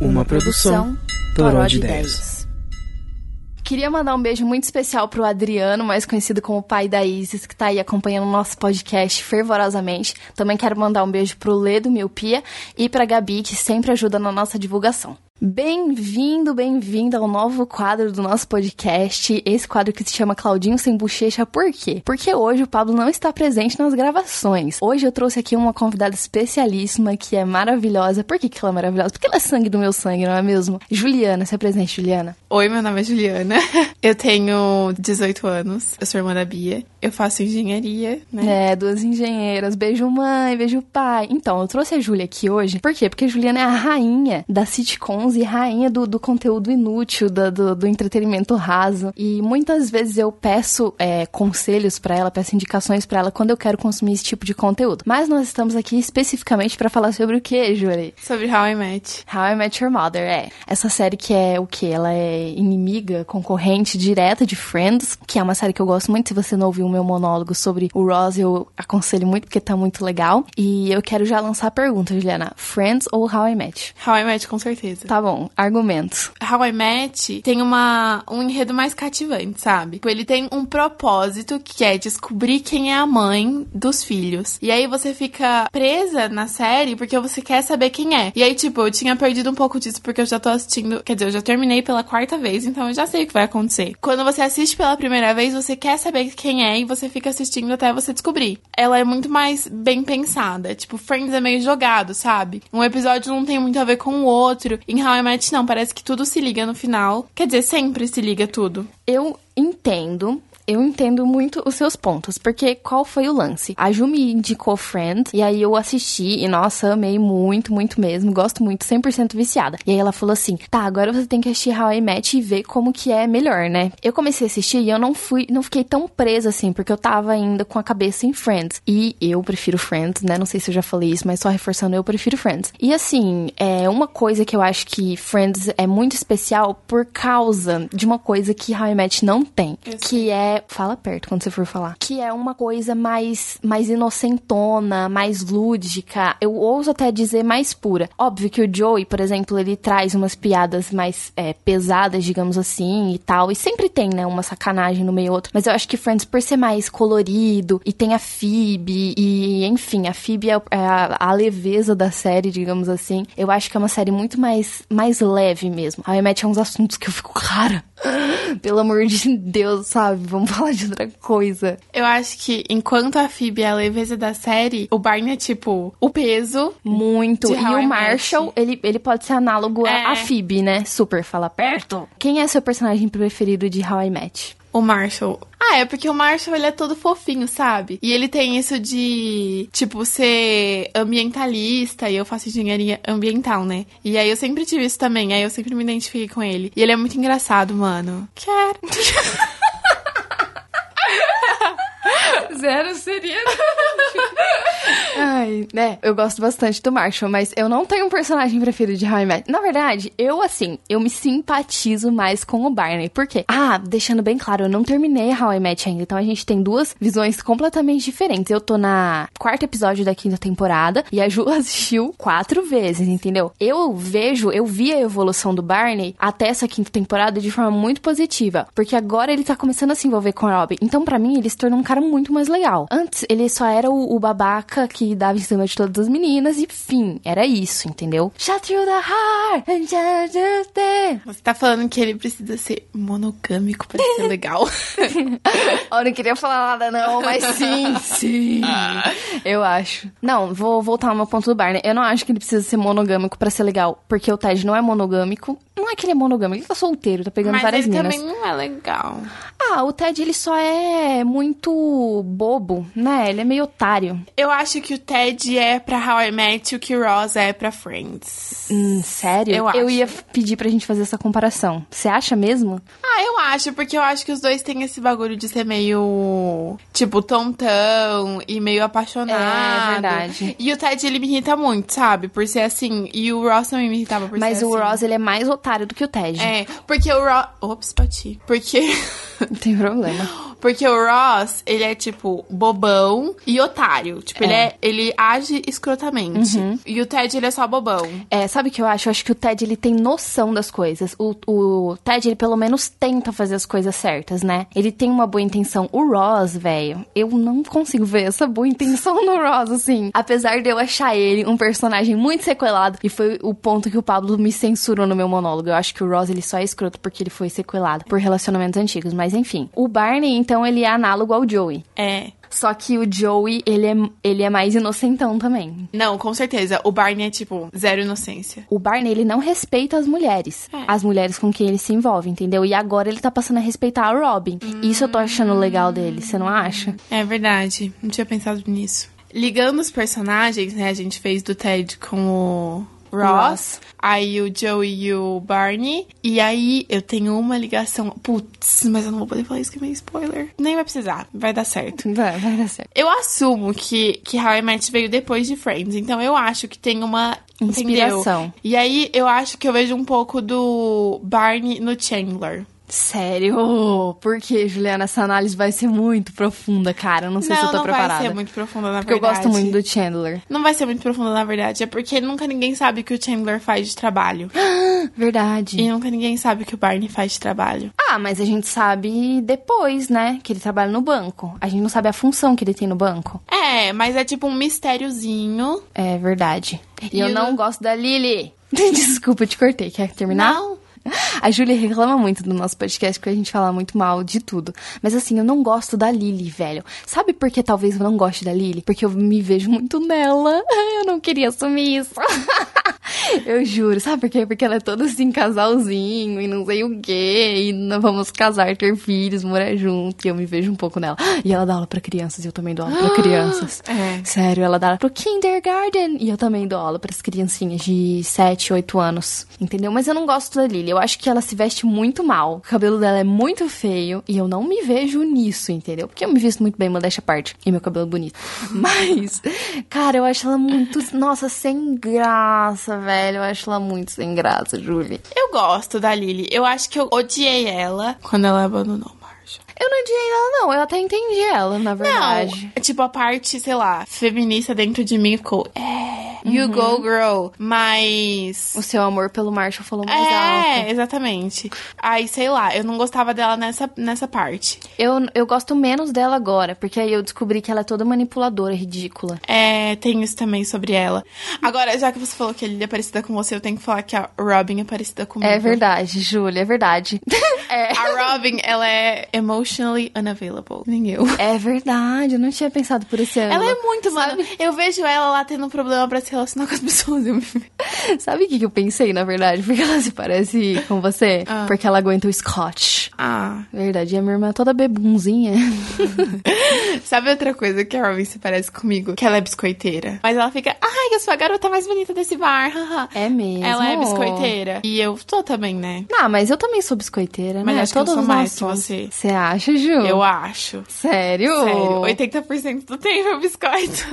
Uma produção Toró de Ideias. Queria mandar um beijo muito especial pro Adriano, mais conhecido como pai da Isis, que tá aí acompanhando o nosso podcast fervorosamente. Também quero mandar um beijo pro Ledo Miopia e pra Gabi, que sempre ajuda na nossa divulgação. Bem-vindo, bem-vinda ao novo quadro do nosso podcast. Esse quadro que se chama Claudinho Sem Bochecha, por quê? Porque hoje o Pablo não está presente nas gravações. Hoje eu trouxe aqui uma convidada especialíssima que é maravilhosa. Por que, que ela é maravilhosa? Porque ela é sangue do meu sangue, não é mesmo? Juliana, se apresente, Juliana. Oi, meu nome é Juliana. Eu tenho 18 anos. Eu sou irmã da Bia. Eu faço engenharia, né? É, duas engenheiras. Beijo mãe, beijo pai. Então, eu trouxe a Júlia aqui hoje. Por quê? Porque a Juliana é a rainha da sitcom e rainha do, do conteúdo inútil, do, do, do, entretenimento raso. E muitas vezes eu peço é, conselhos para ela, peço indicações para ela quando eu quero consumir esse tipo de conteúdo. Mas nós estamos aqui especificamente para falar sobre o que, Júlia? Sobre How I Met. How I Met Your Mother, é. Essa série que é o que? Ela é inimiga, concorrente direta de Friends, que é uma série que eu gosto muito. Se você não ouviu o meu monólogo sobre o Ross, eu aconselho muito porque tá muito legal. E eu quero já lançar a pergunta, Juliana: Friends ou How I Met? How I Met, com certeza. Tá Tá bom, argumentos. How I Met tem uma, um enredo mais cativante, sabe? Tipo, ele tem um propósito que é descobrir quem é a mãe dos filhos. E aí você fica presa na série porque você quer saber quem é. E aí, tipo, eu tinha perdido um pouco disso porque eu já tô assistindo. Quer dizer, eu já terminei pela quarta vez, então eu já sei o que vai acontecer. Quando você assiste pela primeira vez, você quer saber quem é e você fica assistindo até você descobrir. Ela é muito mais bem pensada. Tipo, Friends é meio jogado, sabe? Um episódio não tem muito a ver com o outro. Em How I Met, não, parece que tudo se liga no final. Quer dizer, sempre se liga tudo. Eu entendo eu entendo muito os seus pontos, porque qual foi o lance? A Ju me indicou Friends, e aí eu assisti, e nossa, amei muito, muito mesmo, gosto muito, 100% viciada. E aí ela falou assim, tá, agora você tem que assistir How I Met e ver como que é melhor, né? Eu comecei a assistir e eu não fui, não fiquei tão presa assim, porque eu tava ainda com a cabeça em Friends. E eu prefiro Friends, né? Não sei se eu já falei isso, mas só reforçando, eu prefiro Friends. E assim, é uma coisa que eu acho que Friends é muito especial por causa de uma coisa que How I Met não tem, que é fala perto quando você for falar, que é uma coisa mais mais inocentona, mais lúdica, eu ouso até dizer mais pura. Óbvio que o Joey, por exemplo, ele traz umas piadas mais é, pesadas, digamos assim, e tal, e sempre tem, né, uma sacanagem no meio outro, mas eu acho que Friends, por ser mais colorido, e tem a Phoebe, e enfim, a Phoebe é, é a, a, leveza da série, digamos assim, eu acho que é uma série muito mais, mais leve mesmo. Aí mete uns assuntos que eu fico, cara, pelo amor de Deus, sabe? Vamos falar de outra coisa. Eu acho que enquanto a Phoebe é a leveza da série, o Barney é tipo o peso. Muito. E o Marshall, ele, ele pode ser análogo é. a Phoebe, né? Super fala perto. Quem é seu personagem preferido de How I Met? O Marshall. Ah, é porque o Marshall, ele é todo fofinho, sabe? E ele tem isso de, tipo, ser ambientalista, e eu faço engenharia ambiental, né? E aí eu sempre tive isso também, aí eu sempre me identifiquei com ele. E ele é muito engraçado, mano. Quero. Zero seria. Ai, né? Eu gosto bastante do Marshall, mas eu não tenho um personagem preferido de How I Met. Na verdade, eu, assim, eu me simpatizo mais com o Barney. Por quê? Ah, deixando bem claro, eu não terminei How I Met ainda. Então a gente tem duas visões completamente diferentes. Eu tô na quarto episódio da quinta temporada e a Ju assistiu quatro vezes, entendeu? Eu vejo, eu vi a evolução do Barney até essa quinta temporada de forma muito positiva. Porque agora ele tá começando a se envolver com a Robin. Então, para mim, ele se tornou um cara muito mais legal. Antes, ele só era o, o babaca que dava em cima de todas as meninas e fim, era isso, entendeu? Shut through the heart and just Você tá falando que ele precisa ser monogâmico pra ser legal? eu não queria falar nada não, mas sim, sim. Eu acho. Não, vou voltar ao meu ponto do Barney. Eu não acho que ele precisa ser monogâmico para ser legal, porque o Ted não é monogâmico. Não é que ele é monogâmico, ele tá solteiro, tá pegando mas várias ele minas. também não é legal. Ah, o Ted ele só é muito bobo, né? Ele é meio otário. Eu acho que o Ted é pra How I Met o que o Ross é pra Friends. Hum, sério? Eu, acho. eu ia pedir pra gente fazer essa comparação. Você acha mesmo? Ah, eu acho, porque eu acho que os dois têm esse bagulho de ser meio, tipo, tontão e meio apaixonado. É, verdade. E o Ted, ele me irrita muito, sabe? Por ser assim. E o Ross também me irritava por Mas ser o assim. Ross, ele é mais otário do que o Ted. É, porque o Ross... Ops, bati. Porque... Não tem problema. Porque o Ross, ele é, tipo, bobão e otário. Tipo, ele, É. é, ele age escrotamente. E o Ted, ele é só bobão. É, sabe o que eu acho? Eu acho que o Ted, ele tem noção das coisas. O, o Ted, ele pelo menos tenta fazer as coisas certas, né? Ele tem uma boa intenção. O Ross, velho, eu não consigo ver essa boa intenção no Ross, assim. Apesar de eu achar ele um personagem muito sequelado, e foi o ponto que o Pablo me censurou no meu monólogo. Eu acho que o Ross, ele só é escroto porque ele foi sequelado por relacionamentos antigos. Mas enfim. O Barney, então, ele é análogo ao Joey. É. Só que o Joey, ele é, ele é mais inocentão também. Não, com certeza. O Barney é, tipo, zero inocência. O Barney, ele não respeita as mulheres. É. As mulheres com quem ele se envolve, entendeu? E agora ele tá passando a respeitar a Robin. Isso eu tô achando legal dele, você não acha? É verdade. Não tinha pensado nisso. Ligando os personagens, né? A gente fez do Ted com o Ross, aí o Joey e o Barney. E aí eu tenho uma ligação. Putz, mas eu não vou poder falar isso que é meio spoiler. Nem vai precisar, vai dar certo. Vai, vai dar certo. Eu assumo que, que How I Met veio depois de Friends, então eu acho que tem uma Inspiração. entendeu? E aí eu acho que eu vejo um pouco do Barney no Chandler. Sério? Por que, Juliana? Essa análise vai ser muito profunda, cara. Eu não sei não, se eu tô não preparada. vai ser muito profunda, na Porque eu verdade. gosto muito do Chandler. Não vai ser muito profunda, na verdade. É porque nunca ninguém sabe o que o Chandler faz de trabalho. Verdade. E nunca ninguém sabe o que o Barney faz de trabalho. Ah, mas a gente sabe depois, né? Que ele trabalha no banco. A gente não sabe a função que ele tem no banco. É, mas é tipo um mistériozinho. É verdade. E, E eu o- não gosto da Lily. Desculpa, eu te cortei. Quer terminar? Não. A Júlia reclama muito do nosso podcast porque a gente fala muito mal de tudo. Mas assim, eu não gosto da Lily, velho. Sabe por que talvez eu não goste da Lily? Porque eu me vejo muito nela. Eu não queria assumir isso. Eu juro, sabe por quê? Porque ela é toda assim, casalzinho e não sei o quê. E nós vamos casar, ter filhos, morar junto. E eu me vejo um pouco nela. E ela dá aula pra crianças e eu também dou aula pra crianças. É. Sério, ela dá aula pro kindergarten. E eu também dou aula pras criancinhas de 7, 8 anos. Entendeu? Mas eu não gosto da Lily. Eu acho que ela se veste muito mal. O cabelo dela é muito feio. E eu não me vejo nisso, entendeu? Porque eu me visto muito bem, modéstia à parte. E meu cabelo é bonito. Mas, cara, eu acho ela muito. Nossa, sem graça, velho. Eu acho ela muito sem graça, Julie. Eu gosto da Lily. Eu acho que eu odiei ela quando ela abandonou. Eu não odiei ela, não. Eu até entendi ela, na verdade. Não, tipo, a parte, sei lá, feminista dentro de mim ficou, é, you go girl, mas... O seu amor pelo Marshall falou mais É, alto. exatamente. Aí, sei lá, eu não gostava dela nessa, nessa parte. Eu, eu gosto menos dela agora, porque aí eu descobri que ela é toda manipuladora, ridícula. É, tem isso também sobre ela. Agora, já que você falou que ele é parecida com você, eu tenho que falar que a Robin é parecida comigo. É verdade, Júlia, é verdade. é. A Robin, ela é emotionally unavailable. Nem eu. É verdade, eu não tinha pensado por esse ângulo. Ela é muito, mano. Eu vejo ela lá tendo um problema pra se relacionar com as pessoas. Eu me... Sabe o que, que eu pensei, na verdade? Porque ela se parece com você? Ah. Porque ela aguenta o scotch. Ah. Verdade, e a minha irmã é toda bebunzinha. Sabe outra coisa que a Robin se parece comigo? Que ela é biscoiteira. Mas ela fica, ai, eu sou a garota mais bonita desse bar. haha." É mesmo. Ela é biscoiteira. E eu sou também, né? Ah, mas eu também sou biscoiteira, Mas né? acho que eu Todos sou mais que somos. você. Você acha, Ju? Eu acho. Sério? Sério, 80% do tempo é biscoito.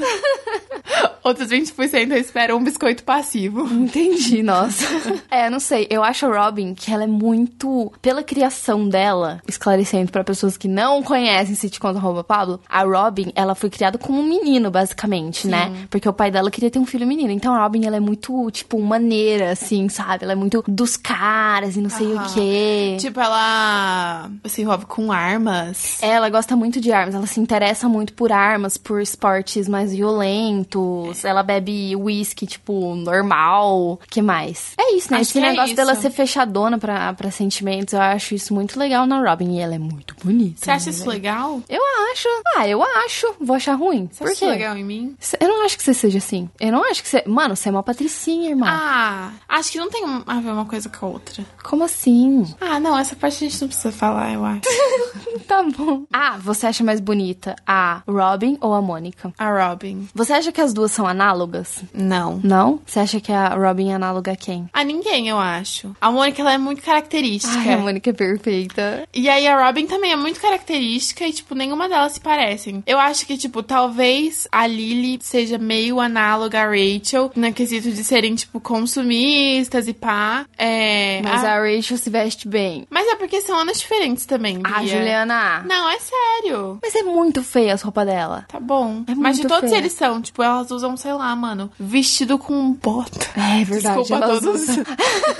Outros 20% eu espero um biscoito passivo. Entendi, nossa. é, não sei. Eu acho a Robin que ela é muito. Pela criação dela, esclarecendo pra pessoas que não conhecem Sitcom Arroba Pablo, a Robin, ela foi criada como um menino, basicamente, né? Porque o pai dela queria ter um filho menino. Então a Robin, ela é muito, tipo, maneira, assim, sabe? Ela é muito dos caras e não sei o Aham. quê. Tipo, ela se envolve com armas. Ela gosta muito de armas, ela se interessa muito por armas, por esportes mais violentos. Ela bebe uísque, tipo, normal. que mais? É isso, né? Acho Esse é negócio dela isso. ser fechadona pra, pra sentimentos, eu acho isso muito legal na Robin. E ela é muito bonita. Você acha né, isso velho? legal? Eu acho. Ah, eu acho. Vou achar ruim. Você Por acha quê? isso legal em mim? Eu não acho que você seja assim. Eu não acho que você. Mano, você é uma patricinha, irmã. Ah, acho que não tem a ver uma coisa com a outra. Como assim? Ah, não, essa parte a gente não precisa falar, eu acho. Tá bom. Ah, você acha mais bonita a Robin ou a Mônica? A Robin. Você acha que as duas são análogas? Não. Não? Você acha que a Robin é análoga a quem? A ninguém, eu acho. A Mônica, ela é muito característica. Ai, a Mônica é perfeita. E aí a Robin também é muito característica e, tipo, nenhuma delas se parece. parecem. Eu acho que, tipo, talvez a Lily seja meio análoga a Rachel, no quesito de serem, tipo, consumistas e pá. É. Mas a... a Rachel se veste bem. Mas é porque são anos diferentes também. Bia. Ah, Juliana. Não, é sério. Mas é muito feia as roupas dela. Tá bom. É Mas de todos feia. eles são, tipo, elas usam, sei lá, mano, vestido com bota. É verdade. Desculpa elas, todos. usam...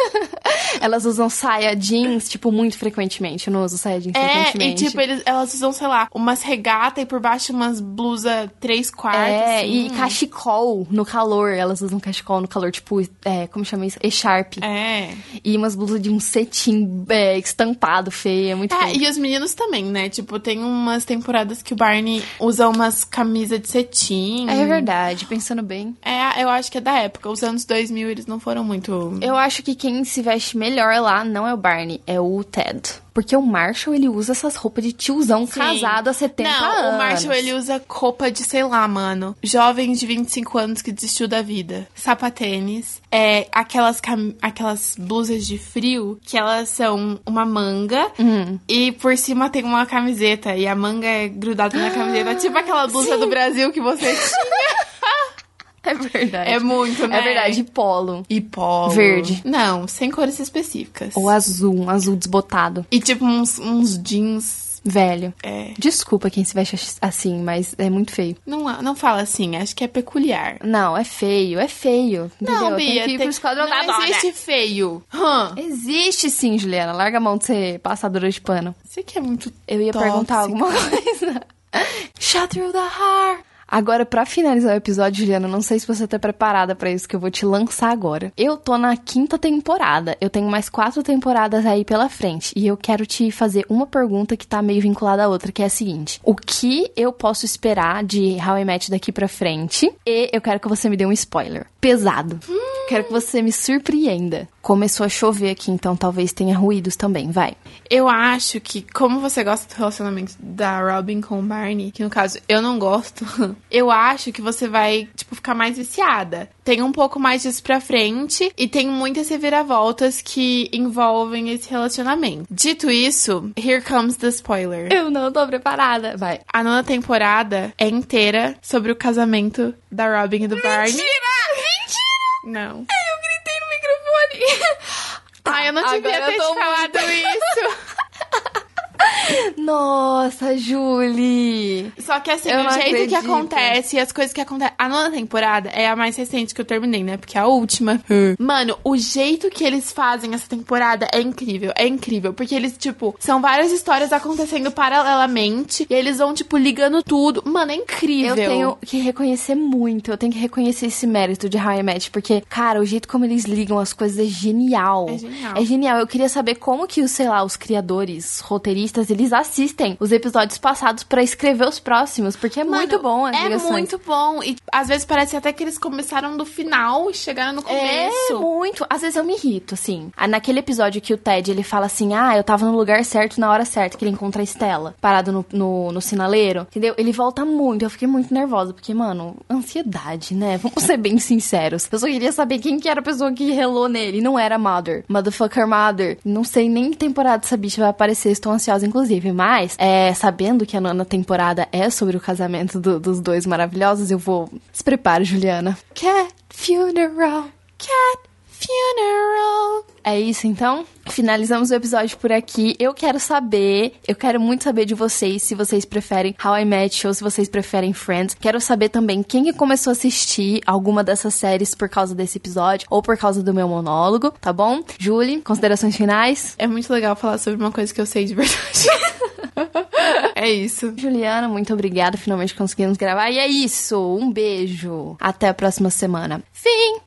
elas usam saia jeans, tipo, muito frequentemente. Eu não uso saia jeans É, e frequentemente. tipo, eles, elas usam, sei lá, umas regata e por baixo umas blusa três quartos. É, assim. e cachecol no calor. Elas usam cachecol no calor, tipo, é, como chama isso? E-sharp. É. E umas blusas de um cetim é, estampado, feia, muito É, feio. e os meninos também, né? Tipo, tem umas temporadas que o Barney usa umas camisas de cetim. É verdade, pensando bem. É, eu acho que é da época. Os anos 2000, eles não foram muito... Eu acho que quem se veste melhor lá não é o Barney, é o Ted. Porque o Marshall, ele usa essas roupas de tiozão Sim. casado há 70 não, anos. o Marshall, ele usa roupa de, sei lá, mano. Jovem de 25 anos que desistiu da vida. Sapatênis. É, aquelas, aquelas blusas de frio que elas são uma manga Hum. e por cima tem uma camiseta. E a manga é grudada na camiseta. tipo aquela blusa do Brasil que você. É verdade. É muito, né? É verdade, e polo. E polo. Verde. Não, sem cores específicas. Ou azul, um azul desbotado. E tipo uns, uns jeans. Velho. É. Desculpa quem se veste assim, mas é muito feio. Não, não fala assim, acho que é peculiar. Não, é feio, é feio. Entendeu? Não, Tem Bia, que ir tem- pro não existe feio. Hã? Existe sim, Juliana. Larga a mão de ser passadora de pano. Você que é muito Eu ia perguntar alguma coisa. Shut through the heart. Agora, pra finalizar o episódio, Juliana, não sei se você tá preparada pra isso que eu vou te lançar agora. Eu tô na quinta temporada. Eu tenho mais quatro temporadas aí pela frente. E eu quero te fazer uma pergunta que tá meio vinculada à outra, que é a seguinte: O que eu posso esperar de How I Met daqui pra frente? E eu quero que você me dê um spoiler. Pesado. Quero que você me surpreenda. Começou a chover aqui, então talvez tenha ruídos também. Vai. Eu acho que, como você gosta do relacionamento da Robin com o Barney, que no caso eu não gosto, eu acho que você vai, tipo, ficar mais viciada. Tem um pouco mais disso pra frente e tem muitas reviravoltas que envolvem esse relacionamento. Dito isso, here comes the spoiler. Eu não tô preparada. Vai. A nona temporada é inteira sobre o casamento da Robin e do Barney. Mentira! Não. Eu. Ai, eu não devia agora ter eu te falado isso. Nossa, Julie. Só que assim, Eu o jeito que acredito. acontece e as coisas que acontecem. A nona temporada é a mais recente que eu terminei, né? Porque é a última. Mano, o jeito que eles fazem essa temporada é incrível. É incrível. Porque eles, tipo, são várias histórias acontecendo paralelamente. E eles vão, tipo, ligando tudo. Mano, é incrível. Eu tenho que reconhecer muito, eu tenho que reconhecer esse mérito de I Met, porque, cara, o jeito como eles ligam as coisas é genial. É genial. É genial. Eu queria saber como que, sei lá, os criadores, roteiristas, eles assistem os episódios passados pra escrever os próximos, porque é Mano, muito bom as É ligações. muito bom. E às vezes parece até que eles começaram do final e chegaram no É, começo. muito. Às vezes eu me irrito, assim. Ah, Naquele episódio que o Ted, ele fala assim, ah, eu tava no lugar certo na hora certa, que ele encontra a Estela, parado no, no, no sinaleiro, entendeu? Ele volta muito, eu fiquei muito nervosa, porque, mano, ansiedade, né? Vamos ser bem sinceros. Eu só queria saber quem que era a pessoa que relou nele. Não era Mother. Motherfucker Mother. Não sei nem que temporada essa bicha vai aparecer, estou ansiosa, inclusive. Mas, é, sabendo que a nona temporada é sobre o casamento do- dos dois maravilhosos, eu vou... Se prepare, Juliana. Cat Funeral. Cat Funeral. É isso então? Finalizamos o episódio por aqui. Eu quero saber, eu quero muito saber de vocês se vocês preferem How I Met ou se vocês preferem Friends. Quero saber também quem que começou a assistir alguma dessas séries por causa desse episódio ou por causa do meu monólogo, tá bom? Julie, considerações finais? É muito legal falar sobre uma coisa que eu sei de verdade. é isso. Juliana, muito obrigada. Finalmente conseguimos gravar. E é isso. Um beijo. Até a próxima semana. Fim!